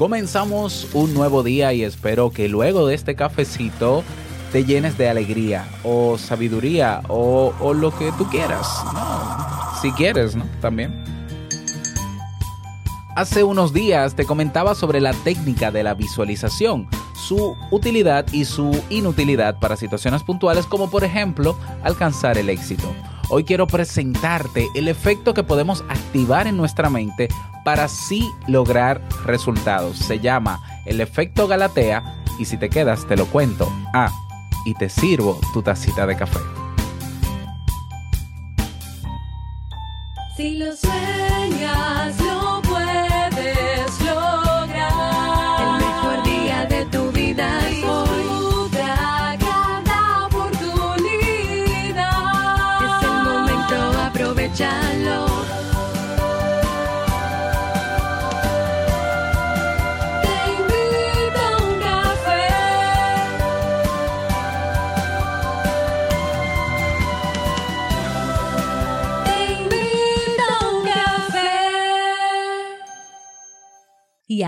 Comenzamos un nuevo día y espero que luego de este cafecito te llenes de alegría o sabiduría o, lo que tú quieras. Si quieres, ¿no? También. Hace unos días te comentaba sobre la técnica de la visualización, su utilidad y su inutilidad para situaciones puntuales como por ejemplo alcanzar el éxito. Hoy quiero presentarte el efecto que podemos activar en nuestra mente para así lograr resultados. Se llama el efecto Galatea y si te quedas te lo cuento. Ah, y te sirvo tu tacita de café. Si lo sueñas,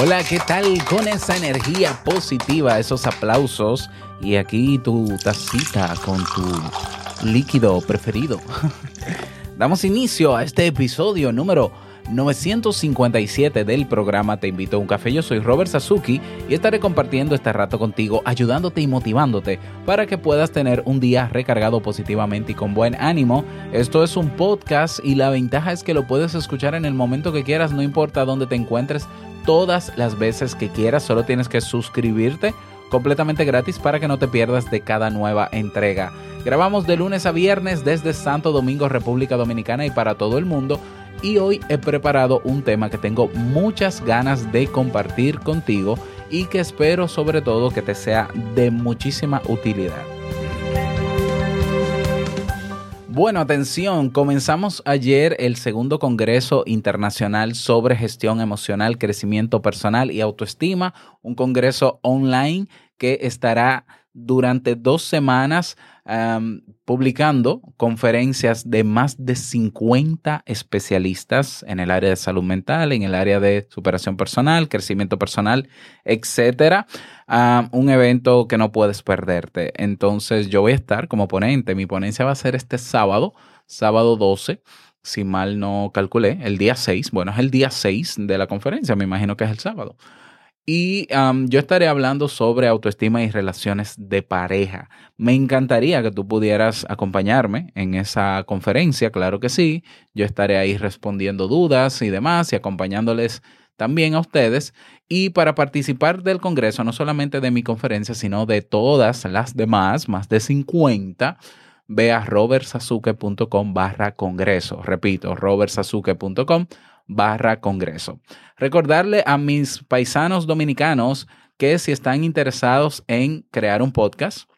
Hola, ¿qué tal con esa energía positiva, esos aplausos y aquí tu tacita con tu líquido preferido? Damos inicio a este episodio número 957 del programa Te invito a un café. Yo soy Robert Sasuki y estaré compartiendo este rato contigo, ayudándote y motivándote para que puedas tener un día recargado positivamente y con buen ánimo. Esto es un podcast y la ventaja es que lo puedes escuchar en el momento que quieras, no importa dónde te encuentres, todas las veces que quieras, solo tienes que suscribirte completamente gratis para que no te pierdas de cada nueva entrega. Grabamos de lunes a viernes desde Santo Domingo, República Dominicana y para todo el mundo. Y hoy he preparado un tema que tengo muchas ganas de compartir contigo y que espero sobre todo que te sea de muchísima utilidad. Bueno, atención, comenzamos ayer el segundo Congreso Internacional sobre Gestión Emocional, Crecimiento Personal y Autoestima, un congreso online que estará durante dos semanas publicando conferencias de más de 50 especialistas en el área de salud mental, en el área de superación personal, crecimiento personal, etcétera. Um, un evento que no puedes perderte. Entonces, yo voy a estar como ponente. Mi ponencia va a ser este sábado, sábado 12 si mal no calculé, el día 6, bueno, es el día 6 de la conferencia, me imagino que es el sábado. Y um, yo estaré hablando sobre autoestima y relaciones de pareja. Me encantaría que tú pudieras acompañarme en esa conferencia, claro que sí. Yo estaré ahí respondiendo dudas y demás y acompañándoles también a ustedes. Y para participar del Congreso, no solamente de mi conferencia, sino de todas las demás, más de 50, ve a robertsazuke.com barra congreso. Repito, robertsazuke.com barra congreso. Recordarle a mis paisanos dominicanos que si están interesados en crear un podcast,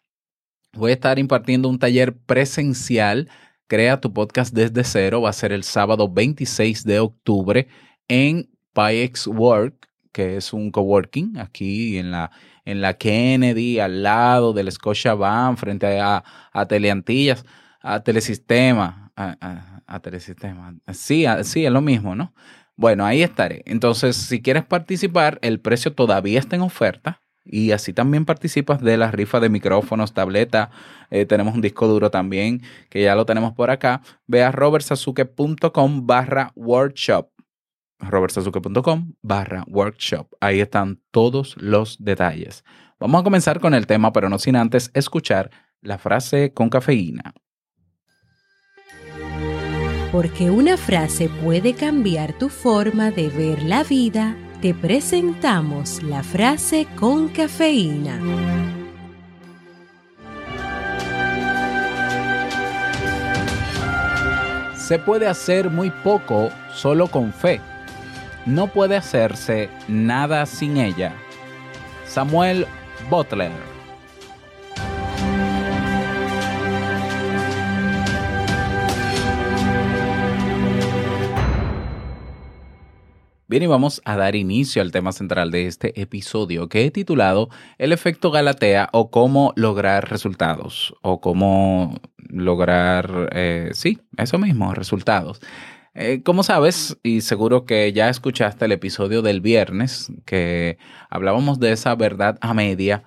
voy a estar impartiendo un taller presencial. Crea tu podcast desde cero. Va a ser el sábado 26 de octubre en PyX Work, que es un coworking aquí en la, en la Kennedy, al lado del Scotia Bank, frente a, a Teleantillas, a Telesistema, a, a, a Telesistema. Sí, sí, es lo mismo, ¿no? Bueno, ahí estaré. Entonces, si quieres participar, el precio todavía está en oferta. Y así también participas de la rifa de micrófonos, tableta. Eh, tenemos un disco duro también, que ya lo tenemos por acá. Ve a robertsazuke.com barra workshop robertsazuke.com barra workshop. Ahí están todos los detalles. Vamos a comenzar con el tema, pero no sin antes escuchar la frase con cafeína. Porque una frase puede cambiar tu forma de ver la vida, te presentamos la frase con cafeína. Se puede hacer muy poco solo con fe. No puede hacerse nada sin ella. Samuel Butler. Bien, y vamos a dar inicio al tema central de este episodio que he titulado El efecto Galatea o cómo lograr resultados o cómo lograr, eh, sí, eso mismo, resultados. Eh, como sabes, y seguro que ya escuchaste el episodio del viernes, que hablábamos de esa verdad a media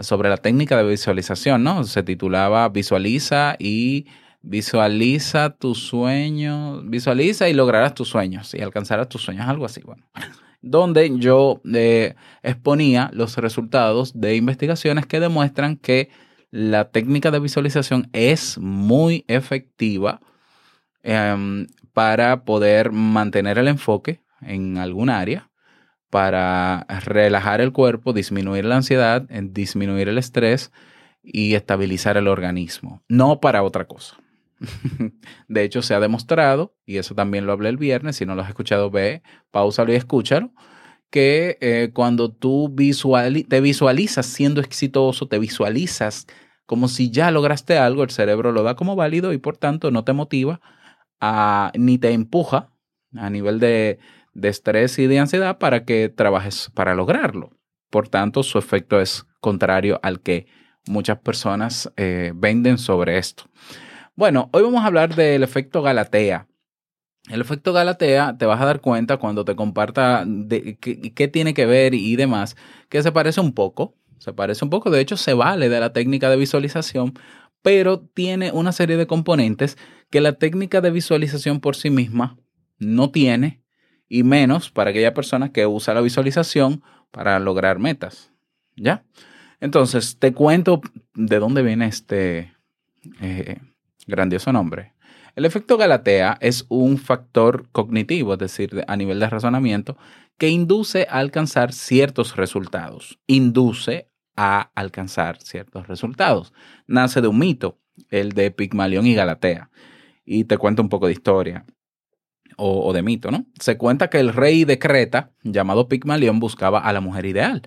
sobre la técnica de visualización, ¿no? Se titulaba Visualiza y visualiza tus sueños, visualiza y lograrás tus sueños y alcanzarás tus sueños, algo así, bueno. Donde yo eh, exponía los resultados de investigaciones que demuestran que la técnica de visualización es muy efectiva em, para poder mantener el enfoque en algún área, para relajar el cuerpo, disminuir la ansiedad, disminuir el estrés y estabilizar el organismo, no para otra cosa. De hecho, se ha demostrado, y eso también lo hablé el viernes, si no lo has escuchado, ve, pausalo y escúchalo, que eh, cuando tú visuali te visualizas siendo exitoso, te visualizas como si ya lograste algo, el cerebro lo da como válido y por tanto no te motiva a, ni te empuja a nivel de, de estrés y de ansiedad para que trabajes para lograrlo. Por tanto, su efecto es contrario al que muchas personas eh, venden sobre esto. Bueno, hoy vamos a hablar del efecto Galatea. El efecto Galatea te vas a dar cuenta cuando te comparta de qué, tiene que ver y demás, que se parece un poco, se parece un poco, de hecho se vale de la técnica de visualización, pero tiene una serie de componentes que la técnica de visualización por sí misma no tiene, y menos para aquella persona que usa la visualización para lograr metas. ¿Ya? Entonces, te cuento de dónde viene este eh, grandioso nombre. El efecto Galatea es un factor cognitivo, es decir, a nivel de razonamiento, que induce a alcanzar ciertos resultados. Induce a alcanzar ciertos resultados. Nace de un mito, el de Pigmalión y Galatea. Y te cuento un poco de historia o, o de mito, ¿no? Se cuenta que el rey de Creta, llamado Pigmalión, buscaba a la mujer ideal.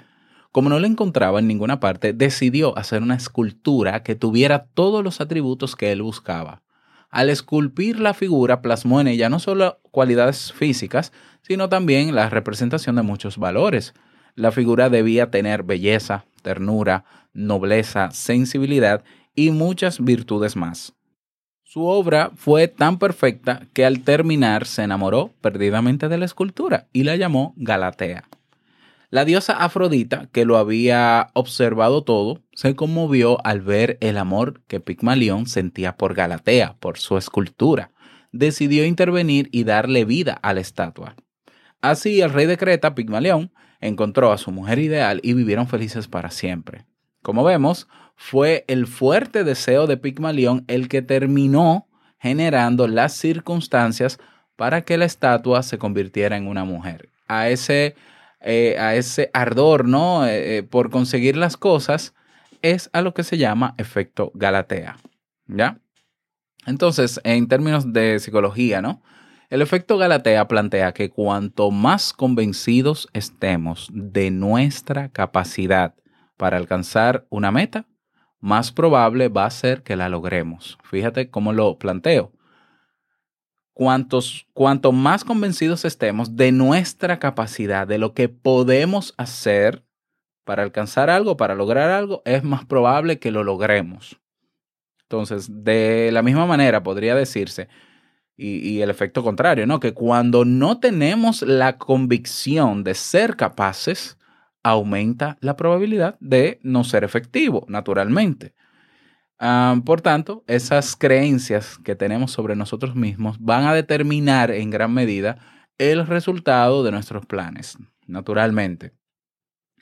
Como no la encontraba en ninguna parte, decidió hacer una escultura que tuviera todos los atributos que él buscaba. Al esculpir la figura, plasmó en ella no solo cualidades físicas, sino también la representación de muchos valores. La figura debía tener belleza, ternura, nobleza, sensibilidad y muchas virtudes más. Su obra fue tan perfecta que al terminar se enamoró perdidamente de la escultura y la llamó Galatea. La diosa Afrodita, que lo había observado todo, se conmovió al ver el amor que Pigmalión sentía por Galatea, por su escultura. Decidió intervenir y darle vida a la estatua. Así el rey de Creta, Pigmalión, encontró a su mujer ideal y vivieron felices para siempre. Como vemos, fue el fuerte deseo de Pigmalión el que terminó generando las circunstancias para que la estatua se convirtiera en una mujer. A ese, eh, a ese ardor, ¿no? Eh, eh, por conseguir las cosas, es a lo que se llama efecto Galatea. ¿Ya? Entonces, en términos de psicología, ¿no? El efecto Galatea plantea que cuanto más convencidos estemos de nuestra capacidad para alcanzar una meta, más probable va a ser que la logremos. Fíjate cómo lo planteo. Cuantos, cuanto más convencidos estemos de nuestra capacidad, de lo que podemos hacer para alcanzar algo, para lograr algo, es más probable que lo logremos. Entonces, de la misma manera podría decirse, y, y, el efecto contrario, ¿no? Que cuando no tenemos la convicción de ser capaces, aumenta la probabilidad de no ser efectivo, naturalmente. Um, por tanto, esas creencias que tenemos sobre nosotros mismos van a determinar en gran medida el resultado de nuestros planes, naturalmente.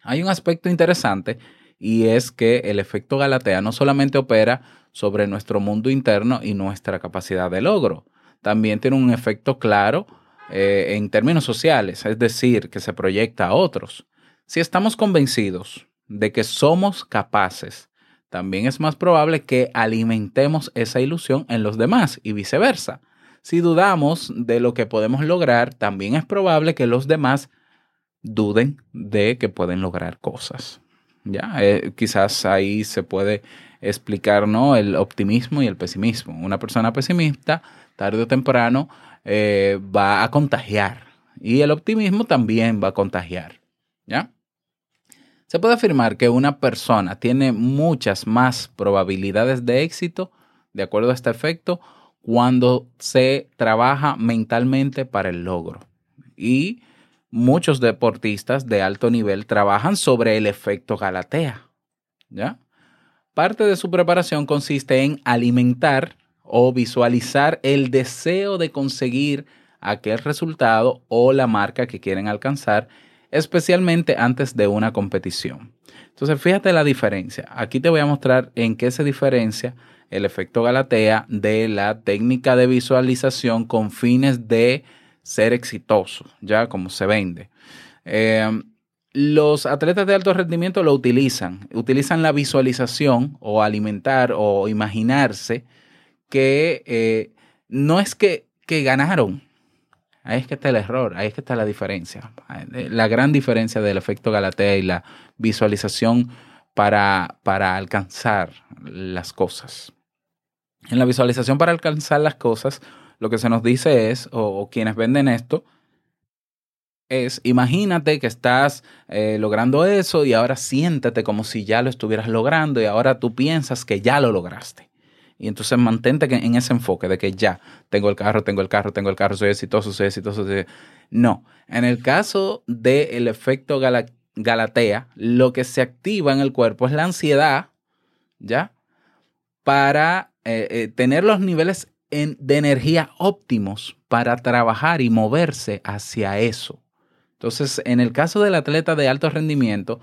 Hay un aspecto interesante y es que el efecto Galatea no solamente opera sobre nuestro mundo interno y nuestra capacidad de logro, también tiene un efecto claro eh, en términos sociales, es decir, que se proyecta a otros. Si estamos convencidos de que somos capaces, también es más probable que alimentemos esa ilusión en los demás y viceversa. Si dudamos de lo que podemos lograr, también es probable que los demás duden de que pueden lograr cosas. Ya, eh, quizás ahí se puede explicar ¿no? el optimismo y el pesimismo. Una persona pesimista, tarde o temprano, eh, va a contagiar Y el optimismo también va a contagiar. ¿Ya? Se puede afirmar que una persona tiene muchas más probabilidades de éxito, de acuerdo a este efecto, cuando se trabaja mentalmente para el logro. Y muchos deportistas de alto nivel trabajan sobre el efecto Galatea. ¿Ya? Parte de su preparación consiste en alimentar o visualizar el deseo de conseguir aquel resultado o la marca que quieren alcanzar, especialmente antes de una competición. Entonces, fíjate la diferencia. Aquí te voy a mostrar en qué se diferencia el efecto Galatea de la técnica de visualización con fines de ser exitoso, ya como se vende. Eh, los atletas de alto rendimiento lo utilizan, utilizan la visualización o alimentar o imaginarse que eh, no es que, que ganaron, ahí es que está el error, ahí es que está la diferencia, la gran diferencia del efecto Galatea y la visualización para, para alcanzar las cosas. En la visualización para alcanzar las cosas, lo que se nos dice es, o, quienes venden esto, es imagínate que estás eh, logrando eso y ahora siéntate como si ya lo estuvieras logrando y ahora tú piensas que ya lo lograste. Y entonces mantente en ese enfoque de que ya tengo el carro, tengo el carro, tengo el carro, soy exitoso, soy exitoso. soy- No, en el caso del efecto gala- Galatea, lo que se activa en el cuerpo es la ansiedad, ¿ya? Para eh, eh, tener los niveles de energía óptimos para trabajar y moverse hacia eso. Entonces, en el caso del atleta de alto rendimiento,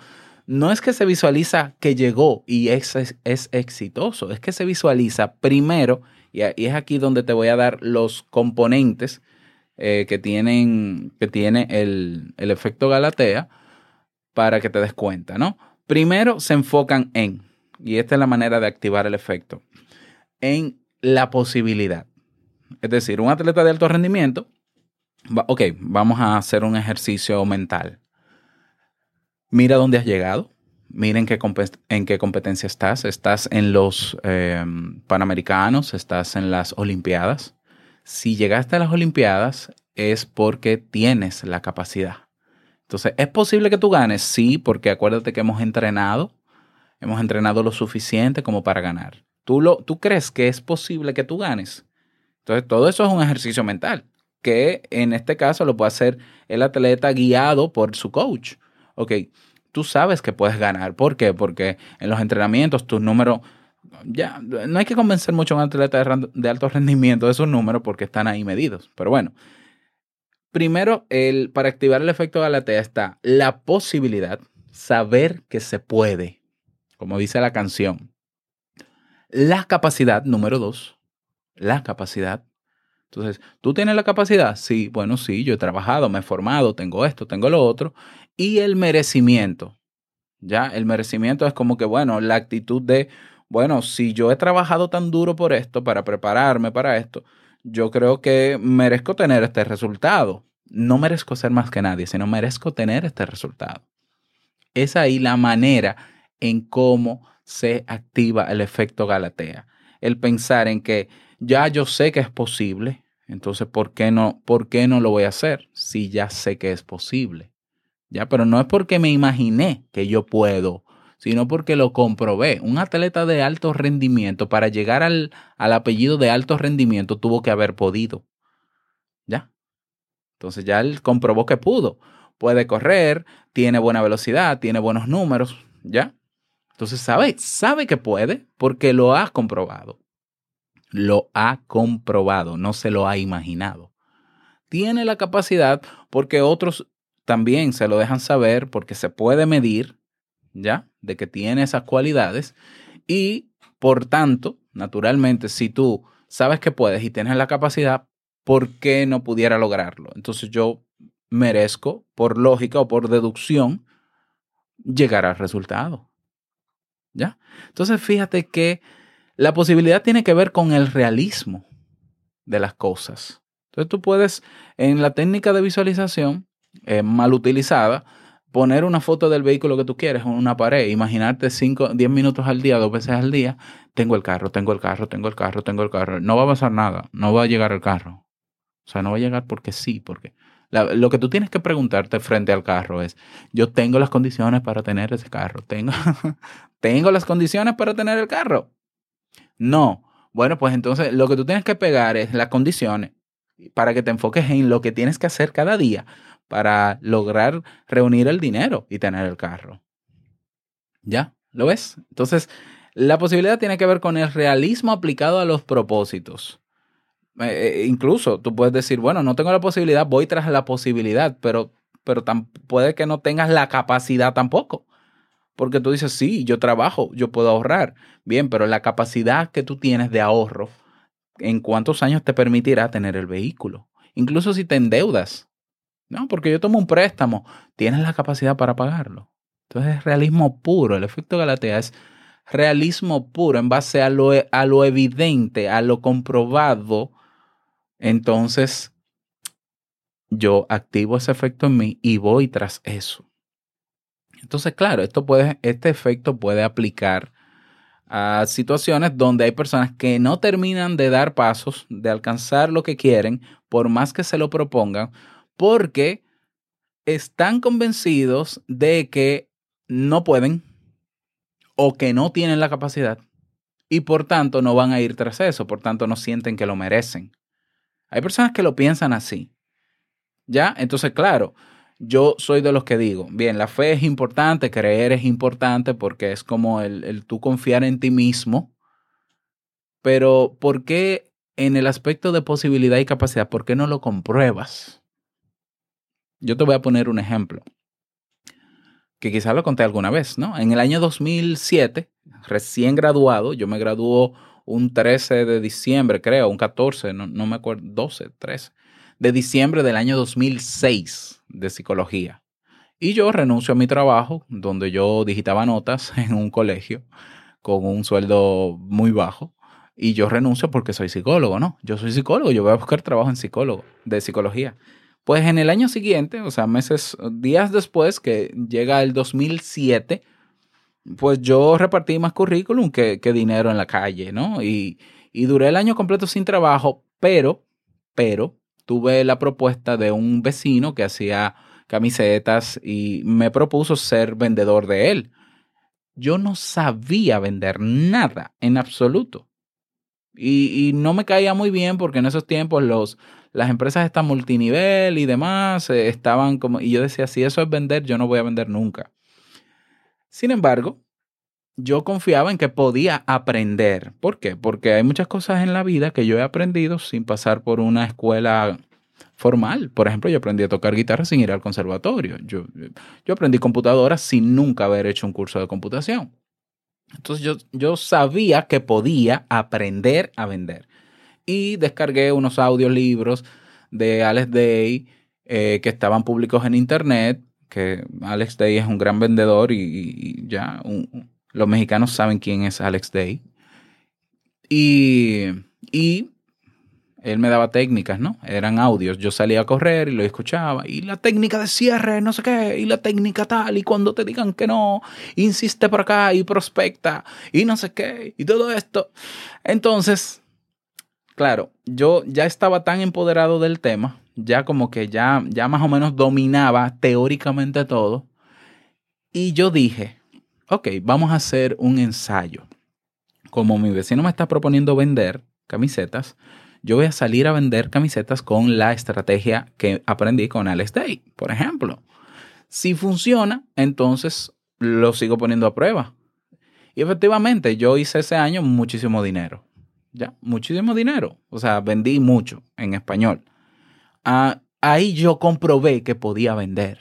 no es que se visualiza que llegó y es, es, exitoso, es que se visualiza primero, y, es aquí donde te voy a dar los componentes eh, que, tienen, que tiene el, el efecto Galatea para que te des cuenta, ¿no? Primero se enfocan en, y esta es la manera de activar el efecto, en la posibilidad. Es decir, un atleta de alto rendimiento ok, vamos a hacer un ejercicio mental. Mira dónde has llegado. Mira en qué, en qué competencia estás. Estás en los eh, Panamericanos, estás en las Olimpiadas. Si llegaste a las Olimpiadas es porque tienes la capacidad. Entonces, ¿es posible que tú ganes? Sí, porque acuérdate que hemos entrenado. Hemos entrenado lo suficiente como para ganar. ¿Tú, lo, ¿Tú crees que es posible que tú ganes? Entonces, todo eso es un ejercicio mental que en este caso lo puede hacer el atleta guiado por su coach. Ok, tú sabes que puedes ganar. ¿Por qué? Porque en los entrenamientos tus números, ya, no hay que convencer mucho a un atleta de, alto rendimiento de sus números porque están ahí medidos. Pero bueno, primero, el, para activar el efecto Galatea está la posibilidad, saber que se puede, como dice la canción. La capacidad, número dos, la capacidad entonces, ¿tú tienes la capacidad? Sí, bueno, sí, yo he trabajado, me he formado, tengo esto, tengo lo otro. Y el merecimiento. Ya, el merecimiento es como que, bueno, la actitud de, bueno, si yo he trabajado tan duro por esto, para prepararme para esto, yo creo que merezco tener este resultado. No merezco ser más que nadie, sino merezco tener este resultado. Es ahí la manera en cómo se activa el efecto Galatea. El pensar en que ya yo sé que es posible, entonces ¿por qué no, por qué no lo voy a hacer si ya sé que es posible? Ya, pero no es porque me imaginé que yo puedo, sino porque lo comprobé. Un atleta de alto rendimiento, para llegar al, al apellido de alto rendimiento, tuvo que haber podido. ¿Ya? Entonces ya él comprobó que pudo. Puede correr, tiene buena velocidad, tiene buenos números, ¿ya? Entonces sabe, sabe que puede porque lo ha comprobado. Lo ha comprobado, no se lo ha imaginado. Tiene la capacidad porque otros también se lo dejan saber porque se puede medir, ¿ya? De que tiene esas cualidades y por tanto, naturalmente, si tú sabes que puedes y tienes la capacidad, ¿por qué no pudiera lograrlo? Entonces yo merezco, por lógica o por deducción, llegar al resultado. ¿Ya? Entonces fíjate que la posibilidad tiene que ver con el realismo de las cosas. Entonces tú puedes, en la técnica de visualización, eh, mal utilizada, poner una foto del vehículo que tú quieres en una pared, imaginarte 5, 10 minutos al día, dos veces al día, tengo el carro, tengo el carro, tengo el carro, tengo el carro. No va a pasar nada, no va a llegar el carro. O sea, no va a llegar porque sí, porque lo que tú tienes que preguntarte frente al carro es, yo tengo las condiciones para tener ese carro, tengo, tengo las condiciones para tener el carro. No, bueno, pues entonces lo que tú tienes que pegar es las condiciones para que te enfoques en lo que tienes que hacer cada día para lograr reunir el dinero y tener el carro. ¿Ya? ¿Lo ves? Entonces, la posibilidad tiene que ver con el realismo aplicado a los propósitos. Eh, eh, incluso tú puedes decir, bueno, no tengo la posibilidad, voy tras la posibilidad, pero, pero tam- puede que no tengas la capacidad tampoco. Porque tú dices, sí, yo trabajo, yo puedo ahorrar. Bien, pero la capacidad que tú tienes de ahorro, ¿en cuántos años te permitirá tener el vehículo? Incluso si te endeudas. No, porque yo tomo un préstamo, tienes la capacidad para pagarlo. Entonces es realismo puro. El efecto Galatea es realismo puro en base a lo, a lo evidente, a lo comprobado. Entonces yo activo ese efecto en mí y voy tras eso. Entonces, claro, esto puede, este efecto puede aplicar a situaciones donde hay personas que no terminan de dar pasos, de alcanzar lo que quieren, por más que se lo propongan, porque están convencidos de que no pueden o que no tienen la capacidad y por tanto no van a ir tras eso, por tanto no sienten que lo merecen. Hay personas que lo piensan así. ¿Ya? Entonces, claro, yo soy de los que digo, bien, la fe es importante, creer es importante porque es como el, el tú confiar en ti mismo, pero ¿por qué en el aspecto de posibilidad y capacidad, por qué no lo compruebas? Yo te voy a poner un ejemplo, que quizás lo conté alguna vez, ¿no? En el año 2007, recién graduado, yo me graduó un 13 de diciembre, creo, un 14, no, me acuerdo, 12, 13, de diciembre del año 2006 de psicología. Y yo renuncio a mi trabajo, donde yo digitaba notas en un colegio con un sueldo muy bajo. Y yo renuncio porque soy psicólogo, ¿no? Yo soy psicólogo, yo voy a buscar trabajo en psicólogo, de psicología. Pues en el año siguiente, o sea, meses, días después que llega el 2007, pues yo repartí más currículum que, dinero en la calle, ¿no? Y, y duré el año completo sin trabajo, pero, pero, tuve la propuesta de un vecino que hacía camisetas y me propuso ser vendedor de él. Yo no sabía vender nada en absoluto. Y, y no me caía muy bien porque en esos tiempos los, las empresas estas multinivel y demás eh, estaban como... Y yo decía, si eso es vender, yo no voy a vender nunca. Sin embargo, yo confiaba en que podía aprender. ¿Por qué? Porque hay muchas cosas en la vida que yo he aprendido sin pasar por una escuela formal. Por ejemplo, yo aprendí a tocar guitarra sin ir al conservatorio. Yo, yo aprendí computadora sin nunca haber hecho un curso de computación. Entonces yo, yo sabía que podía aprender a vender. Y descargué unos audiolibros de Alex Day eh, que estaban públicos en internet, que Alex Day es un gran vendedor y, y- ya un- los mexicanos saben quién es Alex Day. Y, y él me daba técnicas, ¿no? Eran audios. Yo salía a correr y lo escuchaba. Y la técnica de cierre, no sé qué. Y la técnica tal. Y cuando te digan que no, insiste por acá y prospecta. Y no sé qué. Y todo esto. Entonces, claro, yo ya estaba tan empoderado del tema. Ya como que ya, ya más o menos dominaba teóricamente todo. Y yo dije, ok, vamos a hacer un ensayo. Como mi vecino me está proponiendo vender camisetas, yo voy a salir a vender camisetas con la estrategia que aprendí con Alex Day, por ejemplo. Si funciona, entonces lo sigo poniendo a prueba. Y efectivamente, yo hice ese año muchísimo dinero. Ya, muchísimo dinero. O sea, vendí mucho en español. Ah, ahí yo comprobé que podía vender.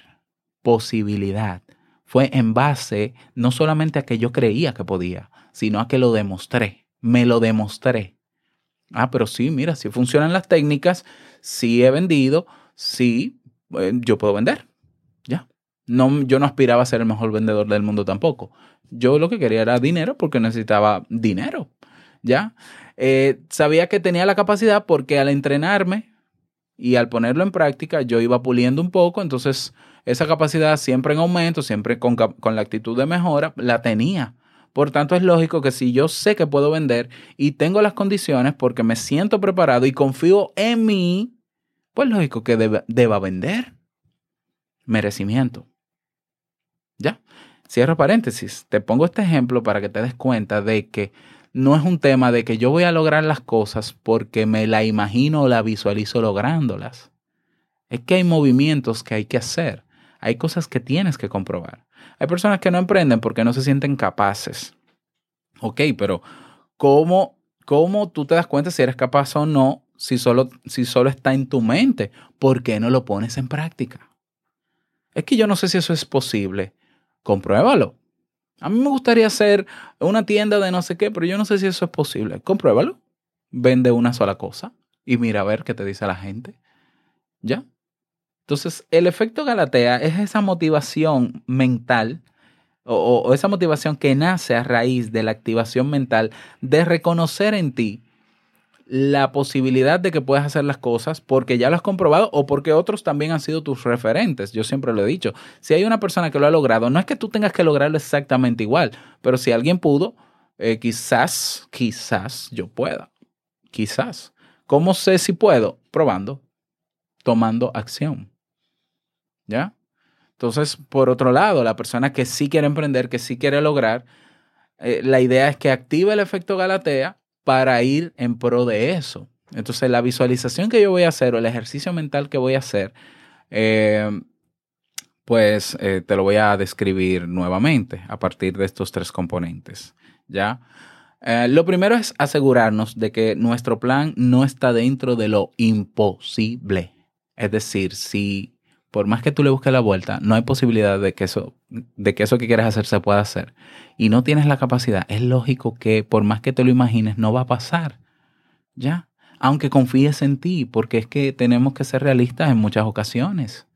Posibilidad. Fue en base no solamente a que yo creía que podía, sino a que lo demostré. Me lo demostré. Ah, pero sí, mira, si funcionan las técnicas, sí he vendido, sí, eh, yo puedo vender. Ya. No, yo no aspiraba a ser el mejor vendedor del mundo tampoco. Yo lo que quería era dinero porque necesitaba dinero. Ya. Eh, sabía que tenía la capacidad porque al entrenarme y al ponerlo en práctica, yo iba puliendo un poco, entonces esa capacidad siempre en aumento, siempre con, con la actitud de mejora, la tenía. Por tanto, es lógico que si yo sé que puedo vender y tengo las condiciones porque me siento preparado y confío en mí, pues lógico que deba, deba vender. Merecimiento. ¿Ya? Cierro paréntesis. Te pongo este ejemplo para que te des cuenta de que no es un tema de que yo voy a lograr las cosas porque me la imagino o la visualizo lográndolas. Es que hay movimientos que hay que hacer. Hay cosas que tienes que comprobar. Hay personas que no emprenden porque no se sienten capaces. Ok, pero ¿cómo, cómo tú te das cuenta si eres capaz o no si solo, si solo está en tu mente? ¿Por qué no lo pones en práctica? Es que yo no sé si eso es posible. Compruébalo. A mí me gustaría hacer una tienda de no sé qué, pero yo no sé si eso es posible. Compruébalo. Vende una sola cosa y mira a ver qué te dice la gente. ¿Ya? Entonces, el efecto Galatea es esa motivación mental o, o- esa motivación que nace a raíz de la activación mental de reconocer en ti la posibilidad de que puedas hacer las cosas porque ya lo has comprobado o porque otros también han sido tus referentes. Yo siempre lo he dicho. Si hay una persona que lo ha logrado, no es que tú tengas que lograrlo exactamente igual, pero si alguien pudo, eh, quizás, quizás yo pueda. Quizás. ¿Cómo sé si puedo? Probando, tomando acción. ¿Ya? Entonces, por otro lado, la persona que sí quiere emprender, que sí quiere lograr, eh, la idea es que active el efecto Galatea para ir en pro de eso. Entonces, la visualización que yo voy a hacer o el ejercicio mental que voy a hacer, eh, pues eh, te lo voy a describir nuevamente a partir de estos tres componentes. ¿Ya? Eh, lo primero es asegurarnos de que nuestro plan no está dentro de lo imposible. Es decir, si por más que tú le busques la vuelta, no hay posibilidad de que eso, de que eso que quieres hacer se pueda hacer. Y no tienes la capacidad, es lógico que por más que te lo imagines, no va a pasar. ¿Ya? Aunque confíes en ti, porque es que tenemos que ser realistas en muchas ocasiones.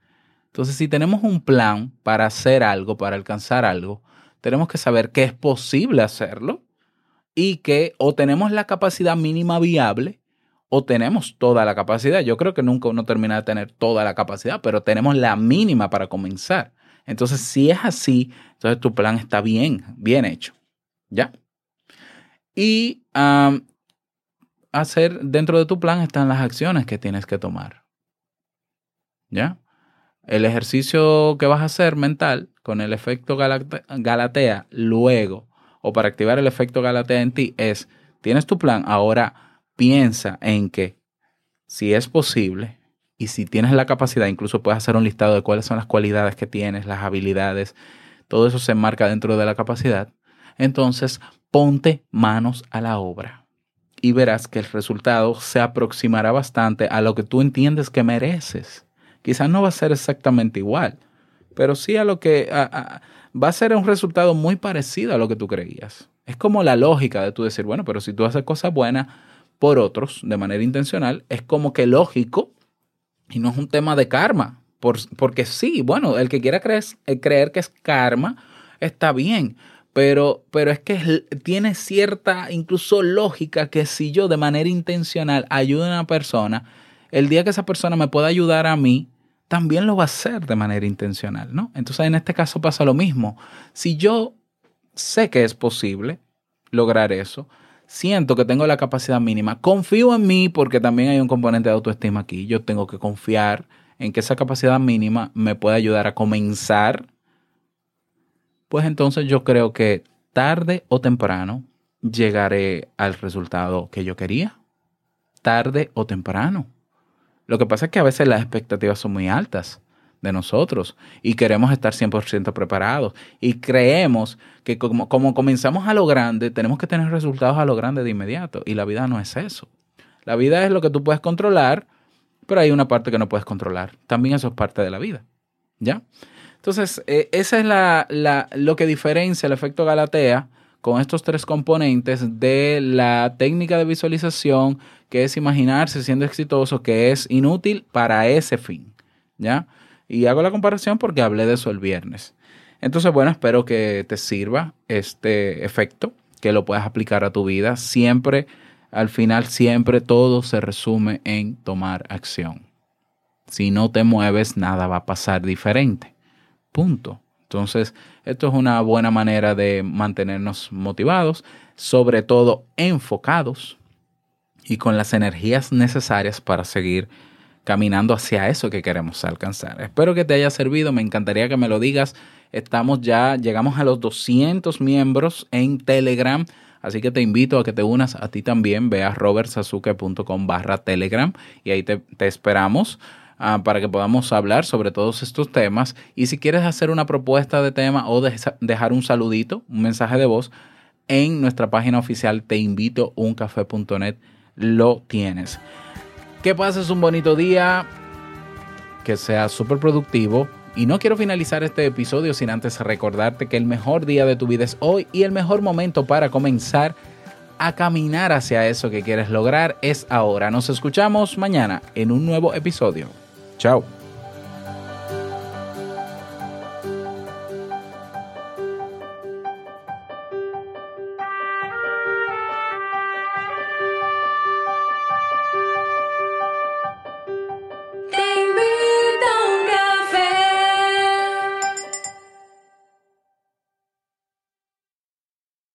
Entonces, si tenemos un plan para hacer algo, para alcanzar algo, tenemos que saber que es posible hacerlo y que o tenemos la capacidad mínima viable o tenemos toda la capacidad. Yo creo que nunca uno termina de tener toda la capacidad, pero tenemos la mínima para comenzar. Entonces, si es así, entonces tu plan está bien, bien hecho. ¿Ya? Y hacer dentro de tu plan están las acciones que tienes que tomar. ¿Ya? El ejercicio que vas a hacer mental con el efecto galate- Galatea luego o para activar el efecto Galatea en ti es, tienes tu plan, ahora piensa en que si es posible y si tienes la capacidad, incluso puedes hacer un listado de cuáles son las cualidades que tienes, las habilidades, todo eso se enmarca dentro de la capacidad. Entonces, ponte manos a la obra y verás que el resultado se aproximará bastante a lo que tú entiendes que mereces. Quizás no va a ser exactamente igual, pero sí a lo que va a ser un resultado muy parecido a lo que tú creías. Es como la lógica de tú decir, bueno, pero si tú haces cosas buenas por otros de manera intencional, es como que lógico y no es un tema de karma. Por- porque sí, bueno, el que quiera creer, eh, creer que es karma está bien, pero, pero es que tiene cierta incluso lógica que si yo de manera intencional ayudo a una persona, el día que esa persona me pueda ayudar a mí, también lo va a hacer de manera intencional, ¿no? Entonces en este caso pasa lo mismo. Si yo sé que es posible lograr eso, siento que tengo la capacidad mínima, confío en mí porque también hay un componente de autoestima aquí, yo tengo que confiar en que esa capacidad mínima me puede ayudar a comenzar, pues entonces yo creo que tarde o temprano llegaré al resultado que yo quería. Tarde o temprano. Lo que pasa es que a veces las expectativas son muy altas de nosotros y queremos estar 100% preparados y creemos que como, como comenzamos a lo grande, tenemos que tener resultados a lo grande de inmediato y la vida no es eso. La vida es lo que tú puedes controlar, pero hay una parte que no puedes controlar. También eso es parte de la vida. ¿Ya? Entonces, eh, esa es la, la- lo que diferencia el efecto Galatea con estos tres componentes de la técnica de visualización, que es imaginarse siendo exitoso, que es inútil para ese fin. ¿Ya? Y hago la comparación porque hablé de eso el viernes. Entonces, bueno, espero que te sirva este efecto, que lo puedas aplicar a tu vida. Siempre, al final, siempre todo se resume en tomar acción. Si no te mueves, nada va a pasar diferente. Punto. Entonces, esto es una buena manera de mantenernos motivados, sobre todo enfocados y con las energías necesarias para seguir caminando hacia eso que queremos alcanzar. Espero que te haya servido, me encantaría que me lo digas. Estamos ya, llegamos a los 200 miembros en Telegram, así que te invito a que te unas a ti también. Ve a robertsazuke.com barra Telegram y ahí te, te esperamos ah, para que podamos hablar sobre todos estos temas. Y si quieres hacer una propuesta de tema o de- dejar un saludito, un mensaje de voz, en nuestra página oficial te invito uncafe.net lo tienes. Que pases un bonito día, que sea súper productivo. Y no quiero finalizar este episodio sin antes recordarte que el mejor día de tu vida es hoy y el mejor momento para comenzar a caminar hacia eso que quieres lograr es ahora. Nos escuchamos mañana en un nuevo episodio. Chao.